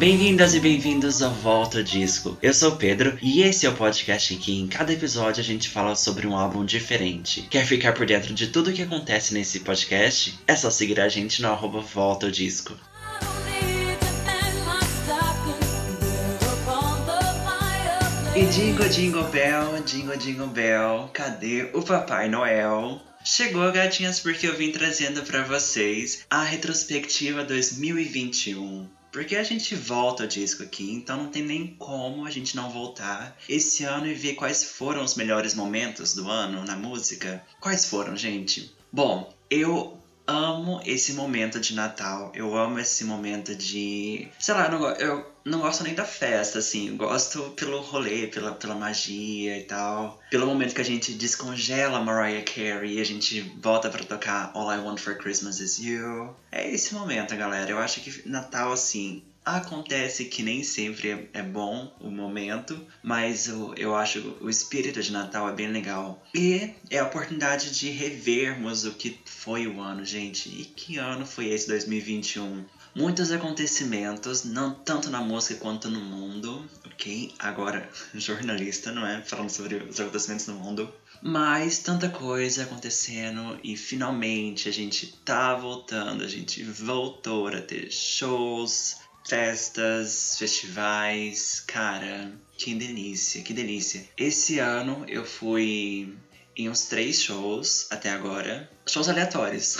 Bem-vindas e bem-vindos ao Volta Disco. Eu sou o Pedro e esse é o podcast em que em cada episódio a gente fala sobre um álbum diferente. Quer ficar por dentro de tudo o que acontece nesse podcast? É só seguir a gente no arroba Volta Disco. E Jingle Jingle Bell, Jingle Jingle Bell, cadê o Papai Noel? Chegou, gatinhas, porque eu vim trazendo para vocês a retrospectiva 2021. Porque a gente volta o disco aqui, então não tem nem como a gente não voltar esse ano e ver quais foram os melhores momentos do ano na música. Quais foram, gente? Bom, eu amo esse momento de Natal. Eu amo esse momento de. Sei lá, eu não, eu não gosto nem da festa, assim. Gosto pelo rolê, pela, pela magia e tal. Pelo momento que a gente descongela Mariah Carey e a gente volta para tocar All I Want for Christmas Is You. É esse momento, galera. Eu acho que Natal, assim, Acontece que nem sempre é, é bom o momento, mas eu, eu acho o espírito de Natal é bem legal. E é a oportunidade de revermos o que foi o ano, gente. E que ano foi esse 2021? Muitos acontecimentos, não tanto na música quanto no mundo, ok? Agora, jornalista, não é? Falando sobre os acontecimentos no mundo. Mas tanta coisa acontecendo e finalmente a gente tá voltando, a gente voltou a ter shows, festas, festivais, cara, que delícia, que delícia. Esse ano eu fui em uns três shows até agora. Shows aleatórios.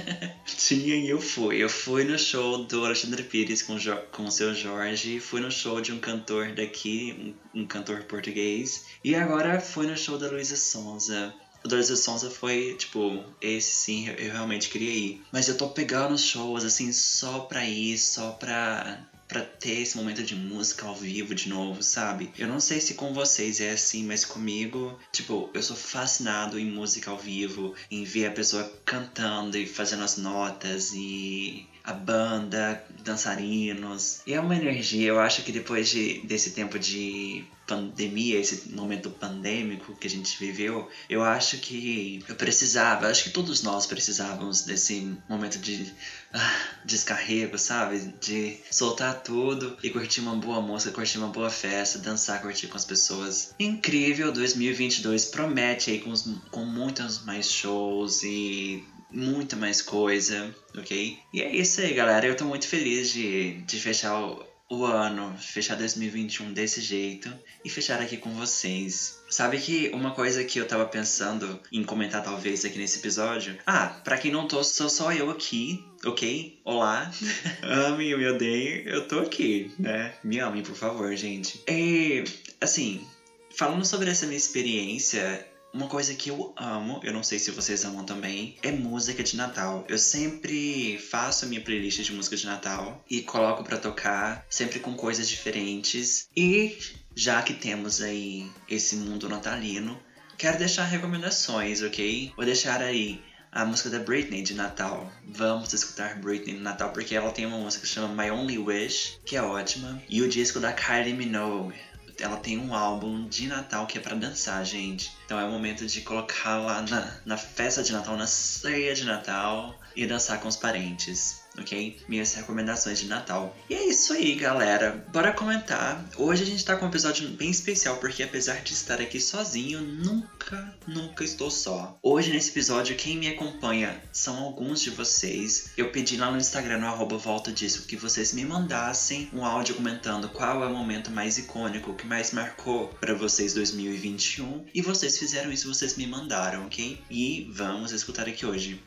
Tinha e eu fui. Eu fui no show do Alexandre Pires com, jo com o seu Jorge. Fui no show de um cantor daqui, um, um cantor português. E agora fui no show da Luísa Sonza. O Doris Sonza foi, tipo, esse sim, eu, eu realmente queria ir. Mas eu tô pegando shows, assim, só pra ir, só pra para ter esse momento de música ao vivo de novo, sabe? Eu não sei se com vocês é assim, mas comigo, tipo, eu sou fascinado em música ao vivo, em ver a pessoa cantando e fazendo as notas e a banda, dançarinos. E é uma energia, eu acho que depois de, desse tempo de pandemia, esse momento pandêmico que a gente viveu, eu acho que eu precisava, acho que todos nós precisávamos desse momento de ah, descarrego, sabe? De soltar tudo e curtir uma boa música, curtir uma boa festa, dançar, curtir com as pessoas. Incrível, 2022 promete aí com, com muitos mais shows e muita mais coisa, ok? E é isso aí, galera. Eu tô muito feliz de, de fechar o o ano, fechar 2021 desse jeito e fechar aqui com vocês. Sabe que uma coisa que eu tava pensando em comentar talvez aqui nesse episódio? Ah, pra quem não tô, sou só eu aqui, ok? Olá, amem ou me odeiem, eu tô aqui, né? Me amem, por favor, gente. E, assim, falando sobre essa minha experiência uma coisa que eu amo, eu não sei se vocês amam também, é música de Natal. Eu sempre faço a minha playlist de música de Natal e coloco para tocar, sempre com coisas diferentes. E já que temos aí esse mundo natalino, quero deixar recomendações, ok? Vou deixar aí a música da Britney de Natal. Vamos escutar Britney no Natal porque ela tem uma música que chama My Only Wish, que é ótima, e o disco da Kylie Minogue ela tem um álbum de Natal que é para dançar, gente. Então é o momento de colocar lá na, na festa de Natal, na ceia de Natal e dançar com os parentes ok? Minhas recomendações de Natal. E é isso aí, galera. Bora comentar. Hoje a gente tá com um episódio bem especial, porque apesar de estar aqui sozinho, nunca, nunca estou só. Hoje nesse episódio, quem me acompanha são alguns de vocês. Eu pedi lá no Instagram, no arroba volta disso, que vocês me mandassem um áudio comentando qual é o momento mais icônico, que mais marcou para vocês 2021. E vocês fizeram isso, vocês me mandaram, ok? E vamos escutar aqui hoje.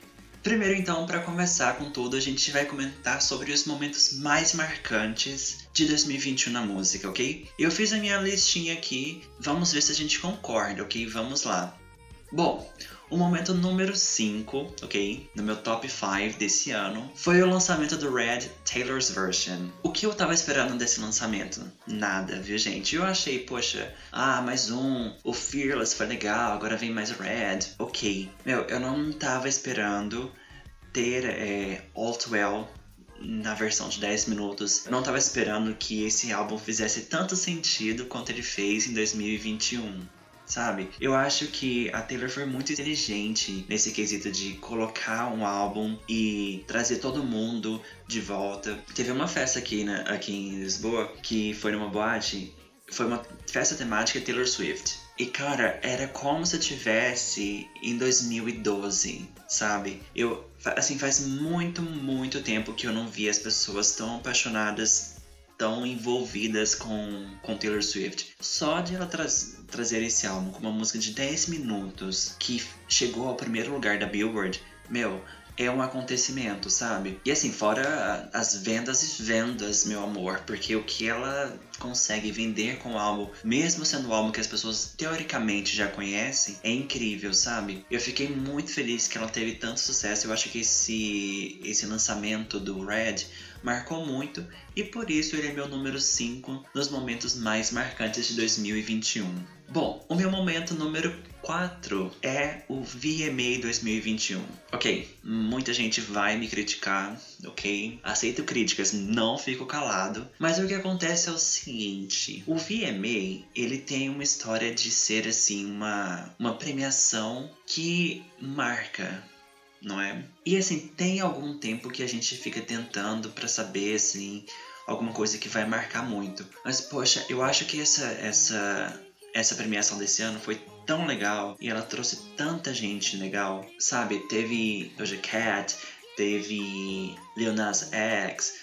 Primeiro, então, para começar com tudo, a gente vai comentar sobre os momentos mais marcantes de 2021 na música, ok? Eu fiz a minha listinha aqui, vamos ver se a gente concorda, ok? Vamos lá. Bom, o momento número 5, ok? No meu top 5 desse ano, foi o lançamento do Red Taylor's Version. O que eu tava esperando desse lançamento? Nada, viu, gente? Eu achei, poxa, ah, mais um, o Fearless foi legal, agora vem mais Red. Ok. Meu, eu não tava esperando ter é, All Too Well na versão de 10 minutos. Eu não tava esperando que esse álbum fizesse tanto sentido quanto ele fez em 2021. Sabe? Eu acho que a Taylor foi muito inteligente nesse quesito de colocar um álbum e trazer todo mundo de volta. Teve uma festa aqui, né, aqui em Lisboa que foi numa boate. Foi uma festa temática Taylor Swift. E cara, era como se eu tivesse em 2012, sabe? Eu, assim, faz muito, muito tempo que eu não vi as pessoas tão apaixonadas tão envolvidas com, com Taylor Swift. Só de ela tra trazer esse álbum com uma música de 10 minutos que chegou ao primeiro lugar da Billboard, meu, é um acontecimento, sabe? E assim, fora as vendas e vendas, meu amor, porque o que ela consegue vender com o álbum, mesmo sendo um álbum que as pessoas teoricamente já conhecem, é incrível, sabe? Eu fiquei muito feliz que ela teve tanto sucesso. Eu acho que esse esse lançamento do Red marcou muito e por isso ele é meu número 5 nos momentos mais marcantes de 2021. Bom, o meu momento número 4 é o VMA 2021. Ok, muita gente vai me criticar, ok? Aceito críticas, não fico calado. Mas o que acontece é o seguinte: o VMA ele tem uma história de ser assim uma, uma premiação que marca não é? E assim, tem algum tempo que a gente fica tentando para saber assim alguma coisa que vai marcar muito. Mas poxa, eu acho que essa essa essa premiação desse ano foi tão legal e ela trouxe tanta gente legal, sabe? Teve Doja Cat, teve Lil Nas X,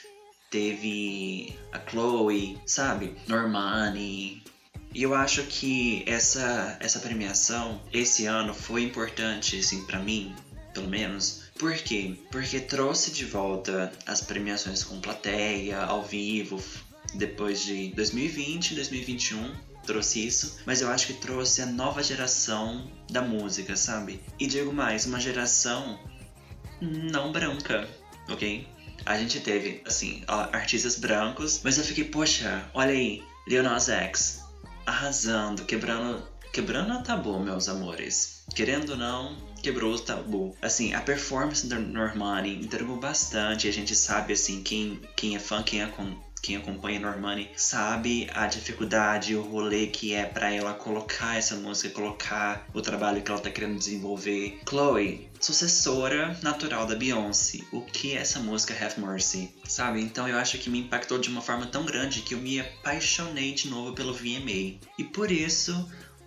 teve a Chloe, sabe? Normani. E eu acho que essa essa premiação esse ano foi importante assim para mim, pelo menos. Por quê? Porque trouxe de volta as premiações com plateia, ao vivo, depois de 2020, 2021 trouxe isso, mas eu acho que trouxe a nova geração da música, sabe? E digo mais, uma geração não branca, ok? A gente teve, assim, artistas brancos, mas eu fiquei, poxa, olha aí, Lil Nas X, arrasando, quebrando, quebrando o tabu, meus amores. Querendo ou não, quebrou o tabu. Assim, a performance da Normani entregou bastante. A gente sabe, assim, quem, quem é fã, quem, é com, quem acompanha Normani sabe a dificuldade, o rolê que é para ela colocar essa música, colocar o trabalho que ela tá querendo desenvolver. Chloe, sucessora natural da Beyoncé. O que é essa música Have Mercy? Sabe? Então eu acho que me impactou de uma forma tão grande que eu me apaixonei de novo pelo VMA. E por isso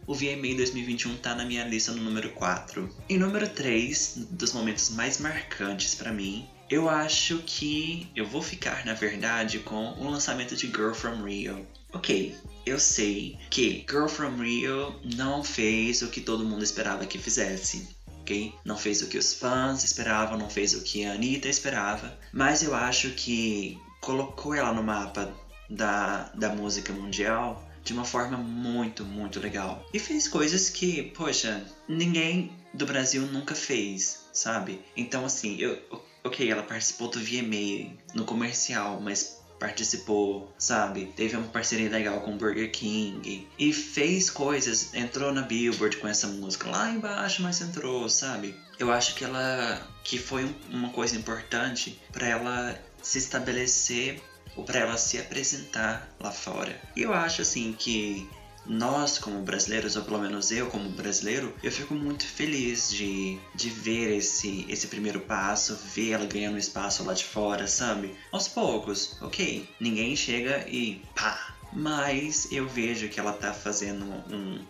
o VMA 2021 tá na minha lista no número 4. Em número 3, dos momentos mais marcantes para mim, eu acho que eu vou ficar, na verdade, com o lançamento de Girl From Rio. Ok, eu sei que Girl From Rio não fez o que todo mundo esperava que fizesse. ok? Não fez o que os fãs esperavam, não fez o que a Anitta esperava, mas eu acho que colocou ela no mapa da, da música mundial de uma forma muito, muito legal. E fez coisas que, poxa, ninguém do Brasil nunca fez, sabe? Então, assim, eu, ok, ela participou do VMA no comercial, mas participou, sabe? Teve uma parceria legal com o Burger King e fez coisas, entrou na Billboard com essa música lá embaixo, mas entrou, sabe? Eu acho que ela que foi uma coisa importante para ela se estabelecer ou para ela se apresentar lá fora. E eu acho assim que nós como brasileiros, ou pelo menos eu como brasileiro, eu fico muito feliz de, de ver esse, esse primeiro passo, ver ela ganhando espaço lá de fora, sabe? Aos poucos, ok, ninguém chega e pá. Mas eu vejo que ela tá fazendo um,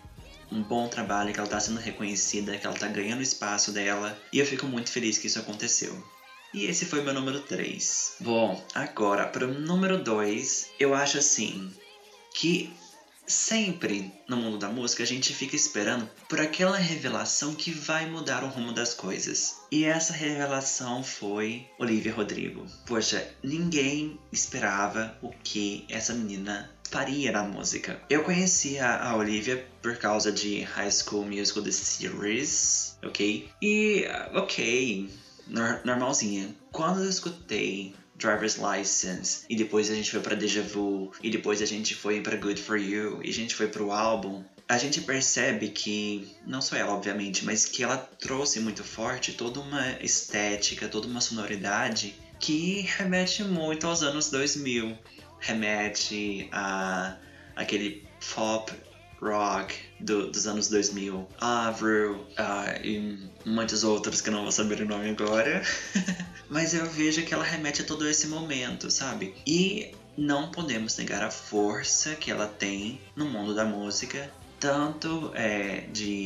um bom trabalho, que ela tá sendo reconhecida, que ela tá ganhando espaço dela, e eu fico muito feliz que isso aconteceu. E esse foi meu número 3. Bom, agora para o número 2, eu acho assim que sempre no mundo da música a gente fica esperando por aquela revelação que vai mudar o rumo das coisas. E essa revelação foi Olivia Rodrigo. Poxa, ninguém esperava o que essa menina faria na música. Eu conhecia a Olivia por causa de High School Musical The Series, ok? E, ok, normalzinha. Quando eu escutei Driver's License e depois a gente foi para Deja Vu e depois a gente foi para Good For You e a gente foi pro álbum, a gente percebe que, não só ela, obviamente, mas que ela trouxe muito forte toda uma estética, toda uma sonoridade que remete muito aos anos 2000. Remete a aquele pop rock do, dos anos 2000. Avril uh, e muitos outros que não vou saber o nome agora. Mas eu vejo que ela remete a todo esse momento, sabe? E não podemos negar a força que ela tem no mundo da música tanto é, de,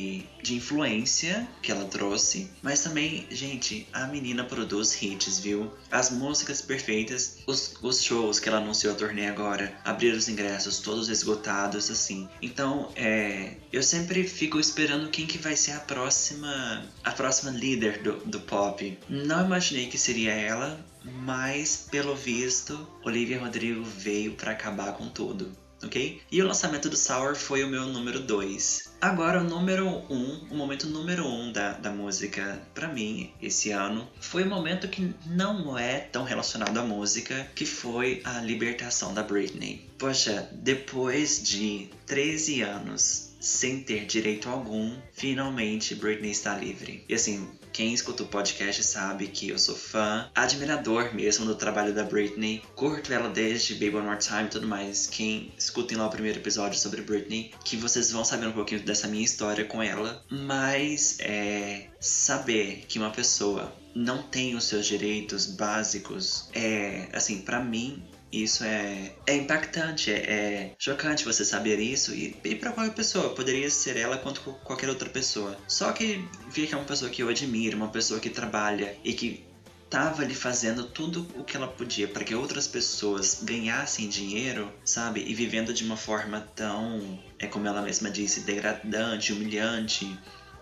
de influência que ela trouxe, mas também, gente, a menina produz hits, viu? As músicas perfeitas, os, os shows que ela anunciou a turnê agora, abriram os ingressos todos esgotados, assim. Então, é, eu sempre fico esperando quem que vai ser a próxima, a próxima líder do, do pop. Não imaginei que seria ela, mas pelo visto, Olivia Rodrigo veio para acabar com tudo ok? E o lançamento do Sour foi o meu número 2. Agora, o número 1, um, o momento número 1 um da, da música para mim esse ano foi um momento que não é tão relacionado à música, que foi a libertação da Britney. Poxa, depois de 13 anos sem ter direito algum, finalmente Britney está livre. E assim, quem escuta o podcast sabe que eu sou fã, admirador mesmo do trabalho da Britney. Curto ela desde Baby One More Time e tudo mais. Quem escutem lá o primeiro episódio sobre Britney, que vocês vão saber um pouquinho dessa minha história com ela. Mas é saber que uma pessoa não tem os seus direitos básicos é assim para mim isso é, é impactante, é, é chocante você saber isso e, e para qualquer pessoa, poderia ser ela quanto qualquer outra pessoa. Só que vi que é uma pessoa que eu admiro, uma pessoa que trabalha e que tava ali fazendo tudo o que ela podia para que outras pessoas ganhassem dinheiro, sabe? E vivendo de uma forma tão, é como ela mesma disse, degradante, humilhante,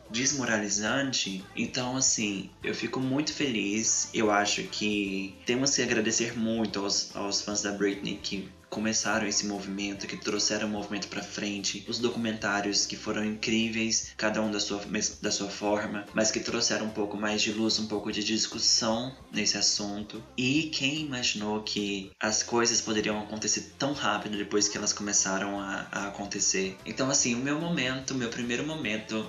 desmoralizante. Então, assim, eu fico muito feliz. Eu acho que temos que agradecer muito aos, aos fãs da Britney que começaram esse movimento, que trouxeram o movimento para frente, os documentários que foram incríveis, cada um da sua, da sua forma, mas que trouxeram um pouco mais de luz, um pouco de discussão nesse assunto. E quem imaginou que as coisas poderiam acontecer tão rápido depois que elas começaram a, a acontecer? Então, assim, o meu momento, meu primeiro momento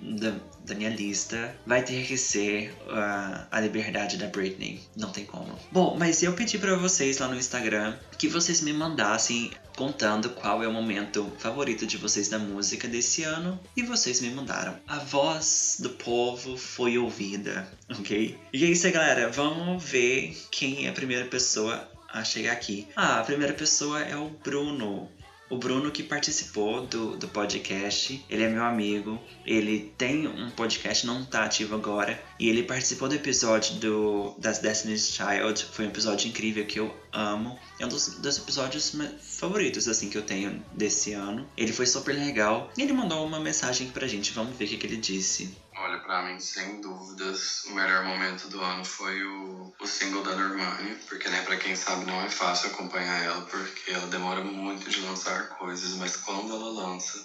da, da, minha lista vai ter que ser uh, a liberdade da Britney. Não tem como. Bom, mas eu pedi para vocês lá no Instagram que vocês me mandassem contando qual é o momento favorito de vocês da música desse ano e vocês me mandaram. A voz do povo foi ouvida, ok? E é isso, galera. Vamos ver quem é a primeira pessoa a chegar aqui. Ah, a primeira pessoa é o Bruno. O Bruno que participou do, do podcast, ele é meu amigo, ele tem um podcast, não tá ativo agora, e ele participou do episódio do, das Destiny's Child, foi um episódio incrível que eu amo, é um dos, dos episódios favoritos, assim, que eu tenho desse ano. Ele foi super legal, e ele mandou uma mensagem pra gente, vamos ver o que, que ele disse. Olha, pra mim, sem dúvidas, o melhor momento do ano foi o, o single da Normani, porque, né, pra quem sabe, não é fácil acompanhar ela, porque ela demora muito de lançar coisas, mas quando ela lança,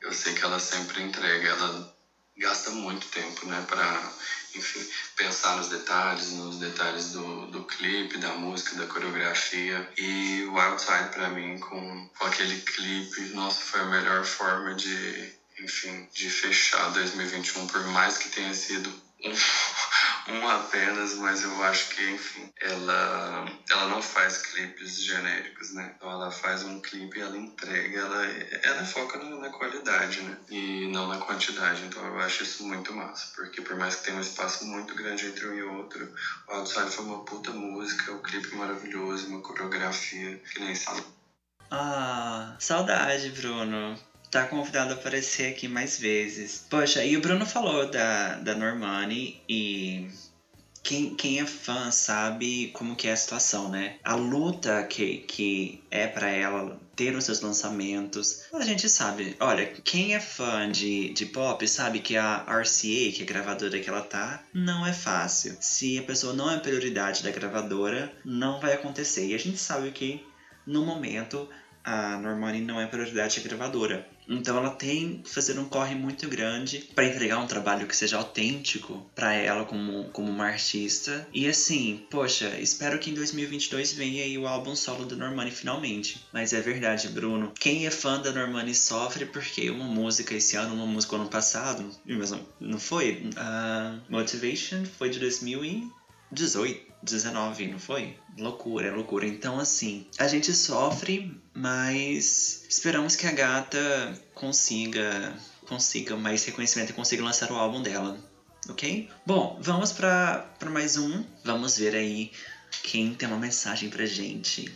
eu sei que ela sempre entrega, ela gasta muito tempo, né, pra, enfim, pensar nos detalhes, nos detalhes do, do clipe, da música, da coreografia. E o Outside, pra mim, com, com aquele clipe, nossa, foi a melhor forma de enfim, de fechar 2021, por mais que tenha sido um, um apenas, mas eu acho que, enfim, ela, ela não faz clipes genéricos, né? Então ela faz um clipe ela entrega, ela, ela foca na, na qualidade, né? E não na quantidade. Então eu acho isso muito massa, porque por mais que tenha um espaço muito grande entre um e outro, o Outside foi uma puta música, o clipe maravilhoso, uma coreografia que nem sabe. Ah, saudade, Bruno tá convidado a aparecer aqui mais vezes. Poxa, e o Bruno falou da, da Normani e quem, quem é fã sabe como que é a situação, né? A luta que, que é para ela ter os seus lançamentos. A gente sabe, olha, quem é fã de, de pop sabe que a RCA, que é a gravadora que ela tá, não é fácil. Se a pessoa não é prioridade da gravadora, não vai acontecer. E a gente sabe que no momento a Normani não é prioridade da gravadora. Então ela tem que fazer um corre muito grande para entregar um trabalho que seja autêntico para ela como, como uma artista. E assim, poxa, espero que em 2022 venha aí o álbum solo da Normani finalmente. Mas é verdade, Bruno. Quem é fã da Normani sofre porque uma música esse ano, uma música ano passado, não foi? Uh, Motivation foi de 2000 e 18, 19, não foi? Loucura, loucura. Então, assim, a gente sofre, mas esperamos que a gata consiga consiga mais reconhecimento e consiga lançar o álbum dela, ok? Bom, vamos para mais um. Vamos ver aí quem tem uma mensagem pra gente.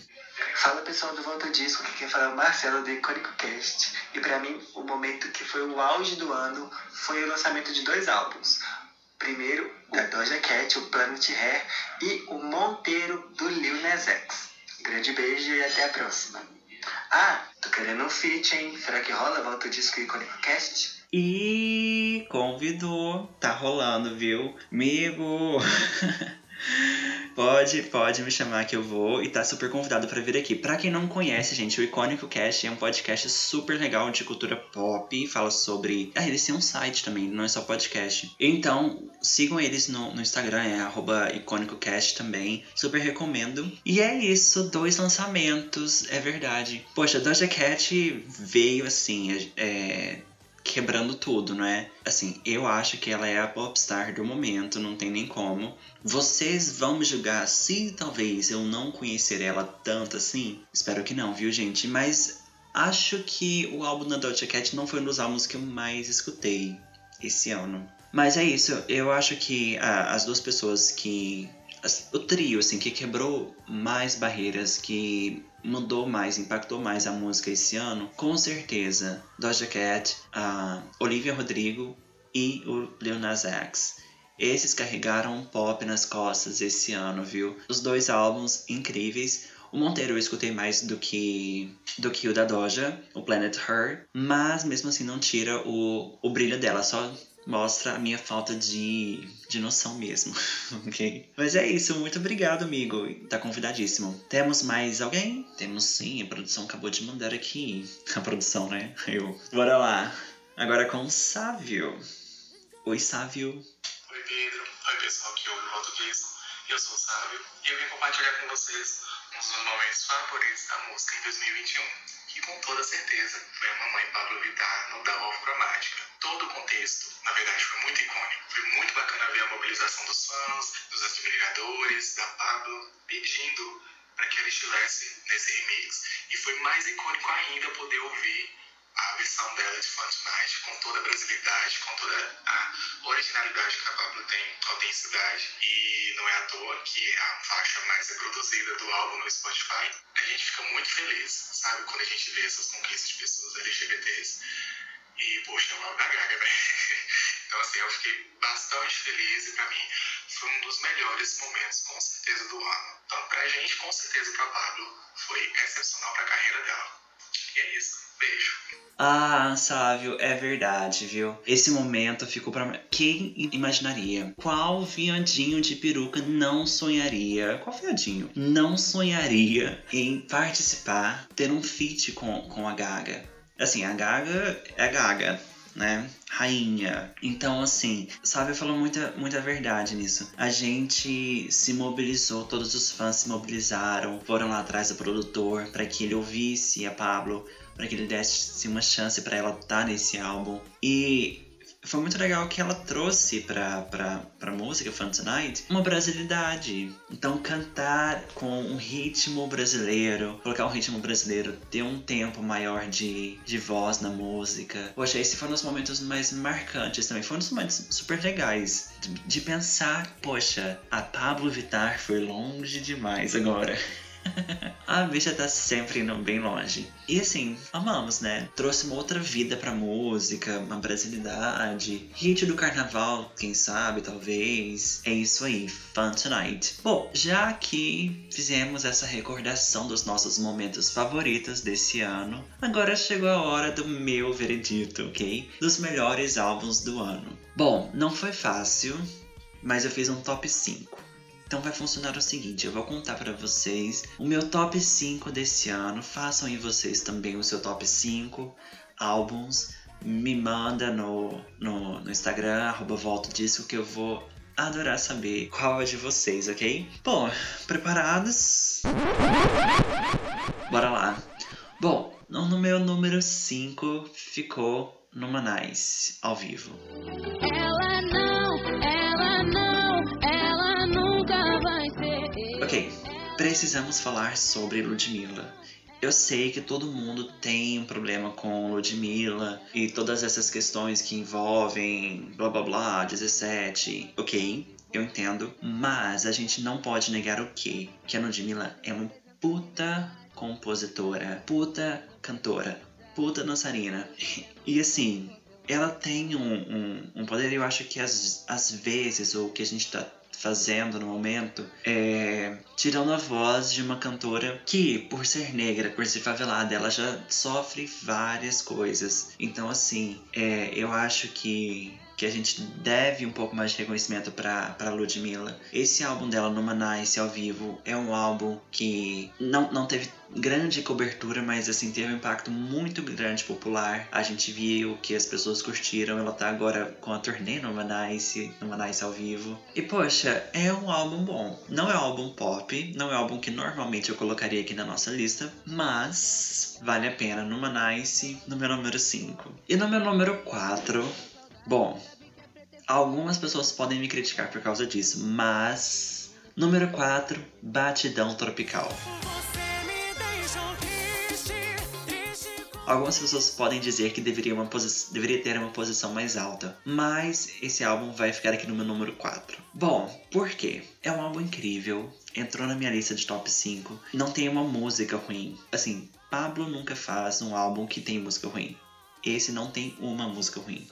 Fala pessoal do Volta Disco, que quem fala é o Marcelo do Icônico Cast. E para mim, o momento que foi o auge do ano foi o lançamento de dois álbuns. Primeiro, da Doja Cat, o Planet Hair, e o Monteiro do Lil Nas X. Grande beijo e até a próxima. Ah, tô querendo um feat, hein? Será que rola? Volta Disco Icônico Cast? E convidou, tá rolando, viu? Amigo! Pode, pode me chamar que eu vou e tá super convidado para vir aqui. Para quem não conhece, gente, o Icônico Cast é um podcast super legal de cultura pop, fala sobre. Ah, eles têm um site também, não é só podcast. Então, sigam eles no, no Instagram, é icônicocast também. Super recomendo. E é isso, dois lançamentos, é verdade. Poxa, Doja Cat veio assim, é, quebrando tudo, não é? Assim, eu acho que ela é a popstar do momento, não tem nem como. Vocês vão me julgar se talvez eu não conhecer ela tanto assim? Espero que não, viu, gente? Mas acho que o álbum da Doja Cat não foi um dos álbuns que eu mais escutei esse ano. Mas é isso, eu acho que ah, as duas pessoas que o trio, assim, que quebrou mais barreiras, que mudou mais, impactou mais a música esse ano, com certeza, Doja Cat, a Olivia Rodrigo e o Lil Nas X. Esses carregaram pop nas costas esse ano, viu? Os dois álbuns incríveis. O Monteiro eu escutei mais do que do que o da Doja, o Planet Her, mas mesmo assim não tira o, o brilho dela, só mostra a minha falta de, de noção mesmo, ok? Mas é isso, muito obrigado, amigo. Tá convidadíssimo. Temos mais alguém? Temos sim, a produção acabou de mandar aqui. A produção, né? Eu. Bora lá. Agora com o Sávio. Oi, Sávio. Oi, Pedro. Oi, pessoal que ouve o Disco. Eu sou o Sávio e eu vim compartilhar com vocês um dos meus momentos favoritos da música em 2021 que com toda certeza foi a mamãe Pablo Vittar no Da Off Cromática. Todo o contexto, na verdade, foi muito icônico. Foi muito bacana ver a mobilização dos fãs, dos admiradores, da Pablo, pedindo para que ela estivesse nesse remix. E foi mais icônico ainda poder ouvir a versão dela de Fun Tonight, com toda a brasilidade, com toda a originalidade que a Pablo tem, autenticidade, e não é à toa que é a faixa mais reproduzida do álbum no Spotify. A gente fica muito feliz, sabe, quando a gente vê essas conquistas de pessoas LGBTs. E, poxa, eu amo a Gaga, né? Então, assim, eu fiquei bastante feliz e, pra mim, foi um dos melhores momentos, com certeza, do ano. Então, pra gente, com certeza, pra Pablo, foi excepcional pra carreira dela. E é isso. Beijo. Ah, Sávio, é verdade, viu? Esse momento ficou para quem imaginaria? Qual viadinho de peruca não sonharia? Qual viadinho não sonharia em participar, ter um feat com, com a Gaga? Assim, a Gaga é a Gaga, né? Rainha. Então, assim, Sávio falou muita, muita verdade nisso. A gente se mobilizou, todos os fãs se mobilizaram, foram lá atrás do produtor para que ele ouvisse a Pablo para que ele desse uma chance para ela estar tá nesse álbum. E foi muito legal que ela trouxe pra, pra, pra música Fun Tonight uma brasilidade. Então, cantar com um ritmo brasileiro, colocar um ritmo brasileiro, ter um tempo maior de, de voz na música. Poxa, esse foi um dos momentos mais marcantes também. Foi um dos momentos super legais de, de pensar: poxa, a Pablo Vittar foi longe demais agora. a bicha tá sempre indo bem longe. E assim, amamos, né? Trouxe uma outra vida pra música, uma brasilidade, hit do carnaval, quem sabe, talvez. É isso aí, Fun Tonight. Bom, já que fizemos essa recordação dos nossos momentos favoritos desse ano, agora chegou a hora do meu veredito, ok? Dos melhores álbuns do ano. Bom, não foi fácil, mas eu fiz um top 5. Então vai funcionar o seguinte, eu vou contar para vocês o meu top 5 desse ano. Façam aí vocês também o seu top 5 álbuns. Me manda no, no, no Instagram, arroba volta disco, que eu vou adorar saber qual é de vocês, ok? Bom, preparados? Bora lá. Bom, no meu número 5 ficou Numa Nice, ao vivo. Ela precisamos falar sobre Ludmilla. Eu sei que todo mundo tem um problema com Ludmilla e todas essas questões que envolvem blá blá blá, 17. Ok, eu entendo. Mas a gente não pode negar o quê? Que a Ludmilla é uma puta compositora, puta cantora, puta dançarina. E assim, ela tem um, um, um poder, eu acho que às, às vezes, o que a gente tá fazendo no momento é tirando a voz de uma cantora que, por ser negra, por ser favelada, ela já sofre várias coisas. Então, assim, é, eu acho que que a gente deve um pouco mais de reconhecimento para Ludmilla. Esse álbum dela, no Nice, ao vivo, é um álbum que não, não teve grande cobertura, mas assim, teve um impacto muito grande popular. A gente viu que as pessoas curtiram, ela tá agora com a turnê no Nice, no Nice ao vivo. E poxa, é um álbum bom. Não é um álbum pop, não é um álbum que normalmente eu colocaria aqui na nossa lista, mas vale a pena no Nice, no meu número 5. E no meu número 4, Bom, algumas pessoas podem me criticar por causa disso, mas. Número 4, Batidão Tropical. Algumas pessoas podem dizer que deveria, uma deveria ter uma posição mais alta, mas esse álbum vai ficar aqui no meu número 4. Bom, por quê? É um álbum incrível, entrou na minha lista de top 5, não tem uma música ruim. Assim, Pablo nunca faz um álbum que tem música ruim. Esse não tem uma música ruim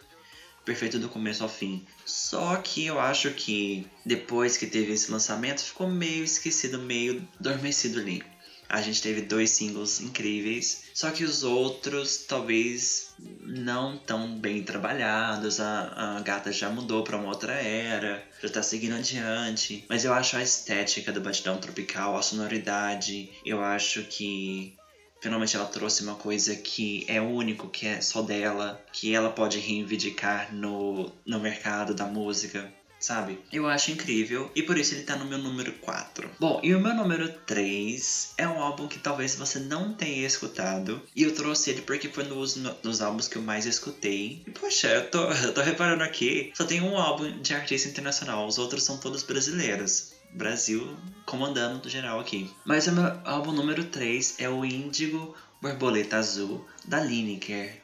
perfeito do começo ao fim. Só que eu acho que depois que teve esse lançamento ficou meio esquecido, meio adormecido ali. A gente teve dois singles incríveis, só que os outros talvez não tão bem trabalhados. A, a gata já mudou para uma outra era, já tá seguindo adiante. Mas eu acho a estética do Batidão Tropical, a sonoridade, eu acho que Finalmente ela trouxe uma coisa que é único, que é só dela, que ela pode reivindicar no, no mercado da música sabe? Eu acho incrível e por isso ele tá no meu número 4. Bom, e o meu número 3 é um álbum que talvez você não tenha escutado e eu trouxe ele porque foi nos, nos álbuns que eu mais escutei. E poxa, eu tô, eu tô reparando aqui, só tem um álbum de artista internacional, os outros são todos brasileiros. Brasil comandando do geral aqui. Mas o meu álbum número 3 é o Índigo Borboleta Azul, da Lineker.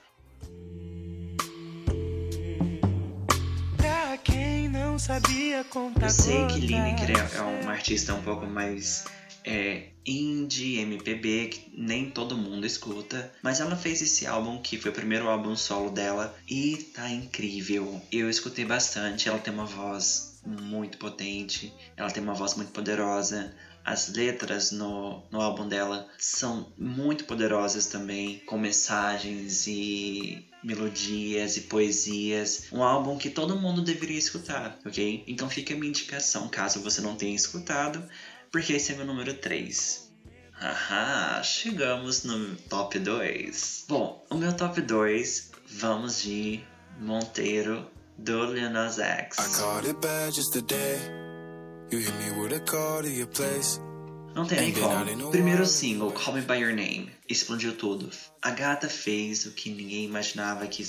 Eu sei que Lineker é, é uma artista um pouco mais é, indie, MPB, que nem todo mundo escuta. Mas ela fez esse álbum, que foi o primeiro álbum solo dela, e tá incrível. Eu escutei bastante, ela tem uma voz muito potente, ela tem uma voz muito poderosa. As letras no, no álbum dela são muito poderosas também, com mensagens e melodias e poesias. Um álbum que todo mundo deveria escutar, ok? Então fica a minha indicação, caso você não tenha escutado, porque esse é meu número 3. Haha, chegamos no top 2. Bom, o meu top 2, vamos de Monteiro do Lil Nas X. Não tem nem como. Primeiro single, Call Me By Your Name, explodiu tudo. A gata fez o que ninguém imaginava que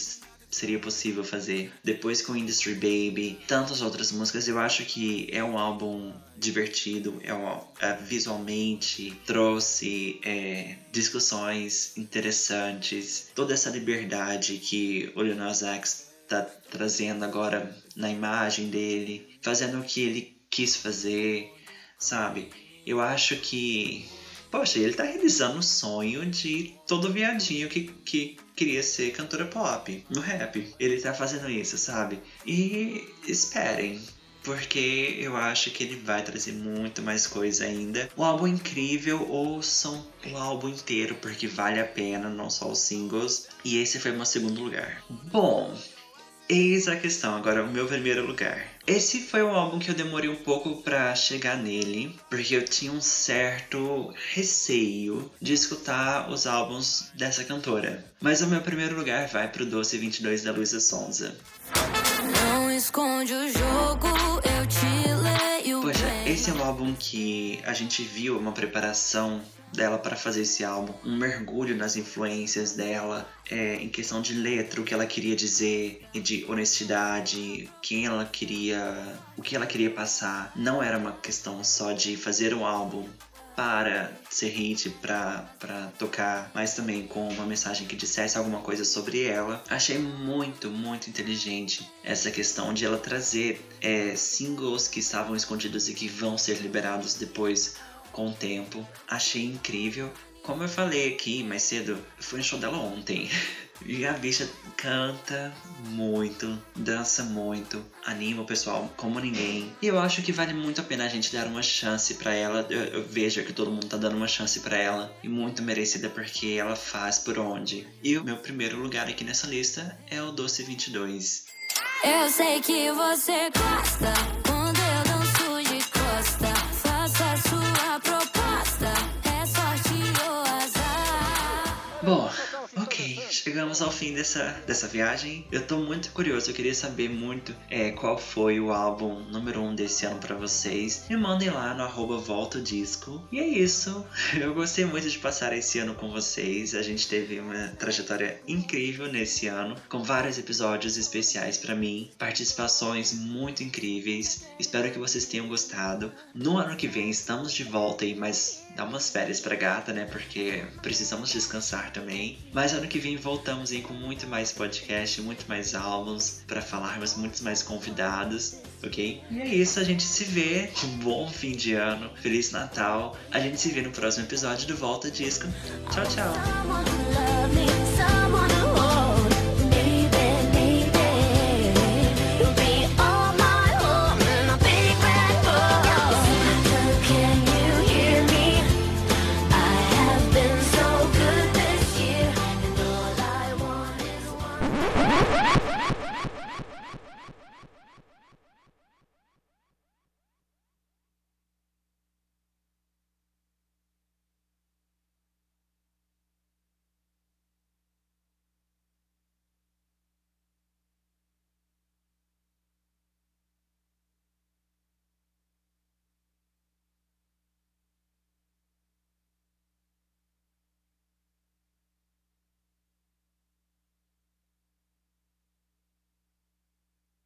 seria possível fazer. Depois com Industry Baby, tantas outras músicas, eu acho que é um álbum divertido, é, um, é visualmente trouxe é, discussões interessantes, toda essa liberdade que o Lil Nas X tá trazendo agora na imagem dele, fazendo o que ele quis fazer, sabe? Eu acho que, poxa, ele tá realizando o sonho de todo viadinho que, que queria ser cantora pop no rap. Ele tá fazendo isso, sabe? E esperem, porque eu acho que ele vai trazer muito mais coisa ainda. Um álbum incrível, ouçam o álbum inteiro, porque vale a pena, não só os singles. E esse foi meu segundo lugar. Bom, Eis a questão, agora o meu primeiro lugar. Esse foi um álbum que eu demorei um pouco para chegar nele, porque eu tinha um certo receio de escutar os álbuns dessa cantora. Mas o meu primeiro lugar vai pro Doce 22 da Luísa Sonza. Não esconde o jogo, eu te. Poxa, esse é um álbum que a gente viu uma preparação dela para fazer esse álbum, um mergulho nas influências dela, é, em questão de letra, o que ela queria dizer, de honestidade, quem ela queria, o que ela queria passar. Não era uma questão só de fazer um álbum para ser hit, para tocar, mas também com uma mensagem que dissesse alguma coisa sobre ela. Achei muito, muito inteligente essa questão de ela trazer é, singles que estavam escondidos e que vão ser liberados depois com o tempo. Achei incrível. Como eu falei aqui mais cedo, fui no show dela ontem. E a bicha canta muito, dança muito, anima o pessoal como ninguém. E eu acho que vale muito a pena a gente dar uma chance para ela. Eu, eu, vejo que todo mundo tá dando uma chance para ela e muito merecida porque ela faz por onde. E o meu primeiro lugar aqui nessa lista é o Doce 22. Eu sei que você gosta chegamos ao fim dessa, dessa viagem. Eu tô muito curioso, eu queria saber muito é, qual foi o álbum número 1 um desse ano para vocês. Me mandem lá no arroba Volta Disco. E é isso. Eu gostei muito de passar esse ano com vocês. A gente teve uma trajetória incrível nesse ano, com vários episódios especiais para mim, participações muito incríveis. Espero que vocês tenham gostado. No ano que vem estamos de volta aí, mas dá umas férias pra gata, né? Porque precisamos descansar também. Mas ano que vem voltamos aí com muito mais podcast, muito mais álbuns para falarmos muitos mais convidados, ok? E é isso, a gente se vê. Um bom fim de ano, feliz Natal. A gente se vê no próximo episódio do Volta Disco. Tchau, tchau.